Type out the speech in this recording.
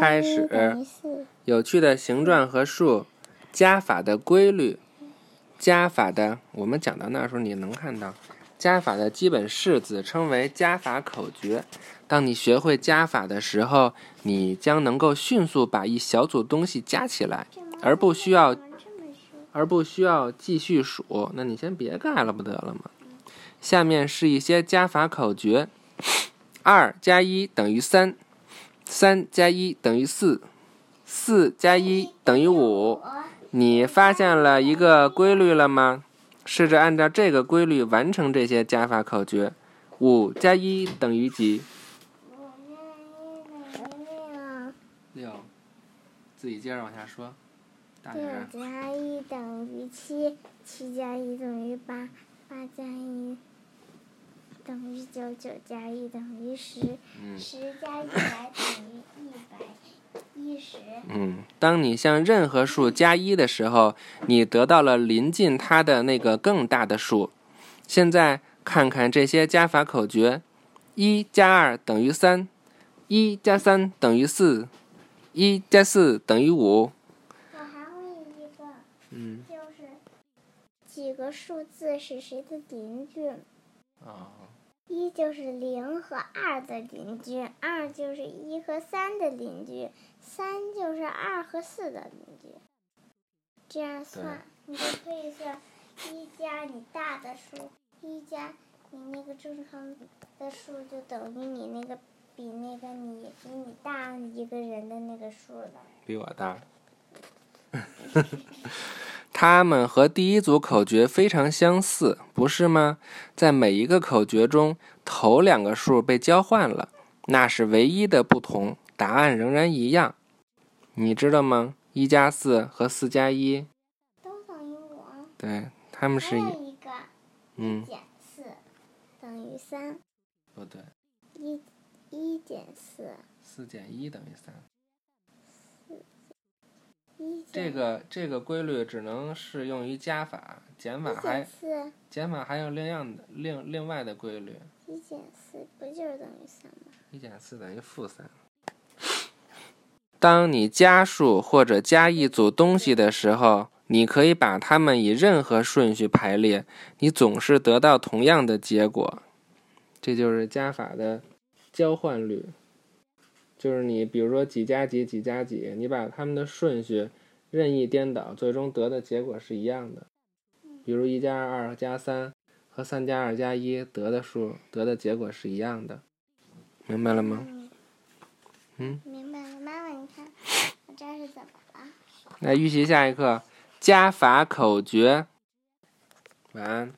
开始。有趣的形状和数，加法的规律，加法的，我们讲到那时候你能看到，加法的基本式子称为加法口诀。当你学会加法的时候，你将能够迅速把一小组东西加起来，而不需要，而不需要继续数。那你先别盖了，不得了吗？下面是一些加法口诀：二加一等于三，三加一等于四，四加一等于五。你发现了一个规律了吗？试着按照这个规律完成这些加法口诀。五加一等于几？六。自己接着往下说。六加一等于七，七加一等于八，八加九，九加一等于十，十加一百等于一百一十。嗯，当你向任何数加一的时候，你得到了临近它的那个更大的数。现在看看这些加法口诀：一加二等于三，一加三等于四，一加四等于五。我还会一个，嗯，就是几个数字是谁的邻居？啊。一就是零和二的邻居，二就是一和三的邻居，三就是二和四的邻居。这样算，你就可以算一加你大的数，一加你那个正常的数，就等于你那个比那个你比你大一个人的那个数了。比我大。它们和第一组口诀非常相似，不是吗？在每一个口诀中，头两个数被交换了，那是唯一的不同，答案仍然一样。你知道吗？一加四和四加一都等于五。对，他们是。一个。嗯。减四等于三。不对。一一减四。四减一等于三。这个这个规律只能适用于加法，减法还减法还有另样的另另外的规律。一减四不就是等于三吗？一减四等于负三。当你加数或者加一组东西的时候，你可以把它们以任何顺序排列，你总是得到同样的结果。这就是加法的交换律。就是你，比如说几加几，几加几，你把它们的顺序任意颠倒，最终得的结果是一样的。比如一加二、加三和三加二加一得的数得的结果是一样的，明白了吗？嗯。明白了，妈妈，你看我这是怎么了？来预习下一课加法口诀。晚安。